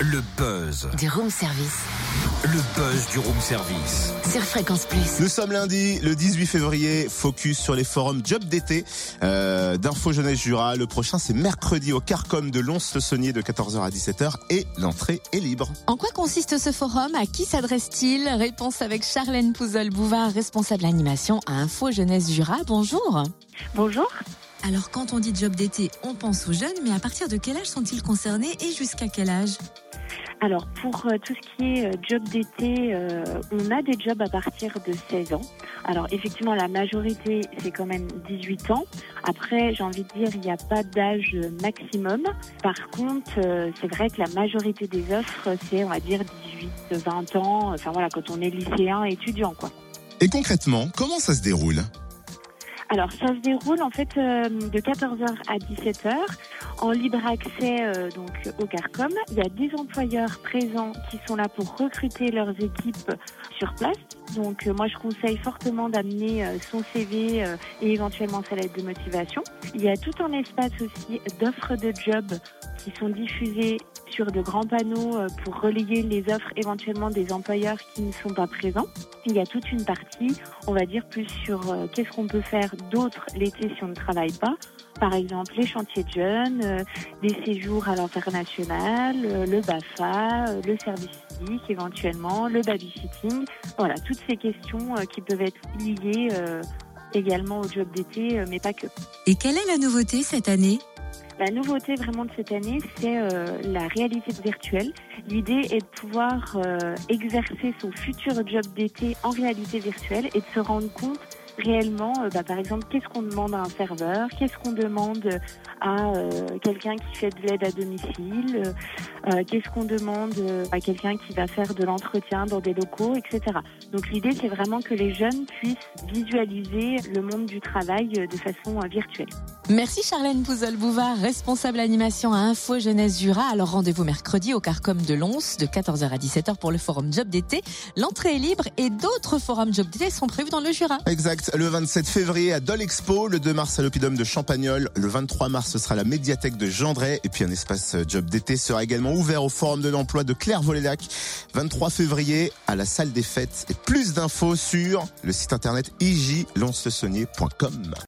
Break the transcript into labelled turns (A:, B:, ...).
A: Le buzz.
B: Du room service.
A: Le buzz du room service.
B: Sur Fréquence Plus.
C: Nous sommes lundi, le 18 février, focus sur les forums job d'été euh, d'Info Jeunesse Jura. Le prochain, c'est mercredi au Carcom de Lons-le-Saunier de 14h à 17h et l'entrée est libre.
D: En quoi consiste ce forum? À qui s'adresse-t-il? Réponse avec Charlène Pouzol-Bouvard, responsable animation à Info Jeunesse Jura. Bonjour.
E: Bonjour.
D: Alors quand on dit job d'été, on pense aux jeunes, mais à partir de quel âge sont-ils concernés et jusqu'à quel âge?
E: Alors pour euh, tout ce qui est euh, job d'été, euh, on a des jobs à partir de 16 ans. Alors effectivement, la majorité, c'est quand même 18 ans. Après, j'ai envie de dire, il n'y a pas d'âge maximum. Par contre, c'est vrai que la majorité des offres, c'est, on va dire, 18, 20 ans. Enfin voilà, quand on est lycéen, étudiant, quoi.
C: Et concrètement, comment ça se déroule?
E: Alors, ça se déroule en fait euh, de 14h à 17h en libre accès euh, donc au Carcom. Il y a des employeurs présents qui sont là pour recruter leurs équipes sur place. Donc, euh, moi, je conseille fortement d'amener euh, son CV euh, et éventuellement sa lettre de motivation. Il y a tout un espace aussi d'offres de job qui sont diffusées sur de grands panneaux euh, pour relayer les offres éventuellement des employeurs qui ne sont pas présents. Il y a toute une partie, on va dire, plus sur euh, qu'est-ce qu'on peut faire d'autre l'été si on ne travaille pas. Par exemple, les chantiers de jeunes, euh, des séjours à l'international, le BAFA, le service civique éventuellement, le babysitting. Voilà, toutes ces questions qui peuvent être liées également au job d'été, mais pas que.
D: Et quelle est la nouveauté cette année?
E: La nouveauté vraiment de cette année, c'est euh, la réalité virtuelle. L'idée est de pouvoir euh, exercer son futur job d'été en réalité virtuelle et de se rendre compte réellement, euh, bah, par exemple, qu'est-ce qu'on demande à un serveur, qu'est-ce qu'on demande à euh, quelqu'un qui fait de l'aide à domicile, euh, euh, qu'est-ce qu'on demande euh, à quelqu'un qui va faire de l'entretien dans des locaux, etc. Donc l'idée, c'est vraiment que les jeunes puissent visualiser le monde du travail euh, de façon euh, virtuelle.
D: Merci Charlène Pouzol-Bouvard, responsable animation à Info Jeunesse Jura. Alors rendez-vous mercredi au Carcom de Lons de 14h à 17h pour le forum job d'été. L'entrée est libre et d'autres forums job d'été sont prévus dans le Jura.
C: Exact. Le 27 février à Dole Expo, le 2 mars à l'Oppidum de Champagnol, le 23 mars ce sera la médiathèque de Gendray et puis un espace job d'été sera également ouvert au Forum de l'emploi de Claire-Volélac. 23 février à la salle des fêtes et plus d'infos sur le site internet ijlonslesaunier.com.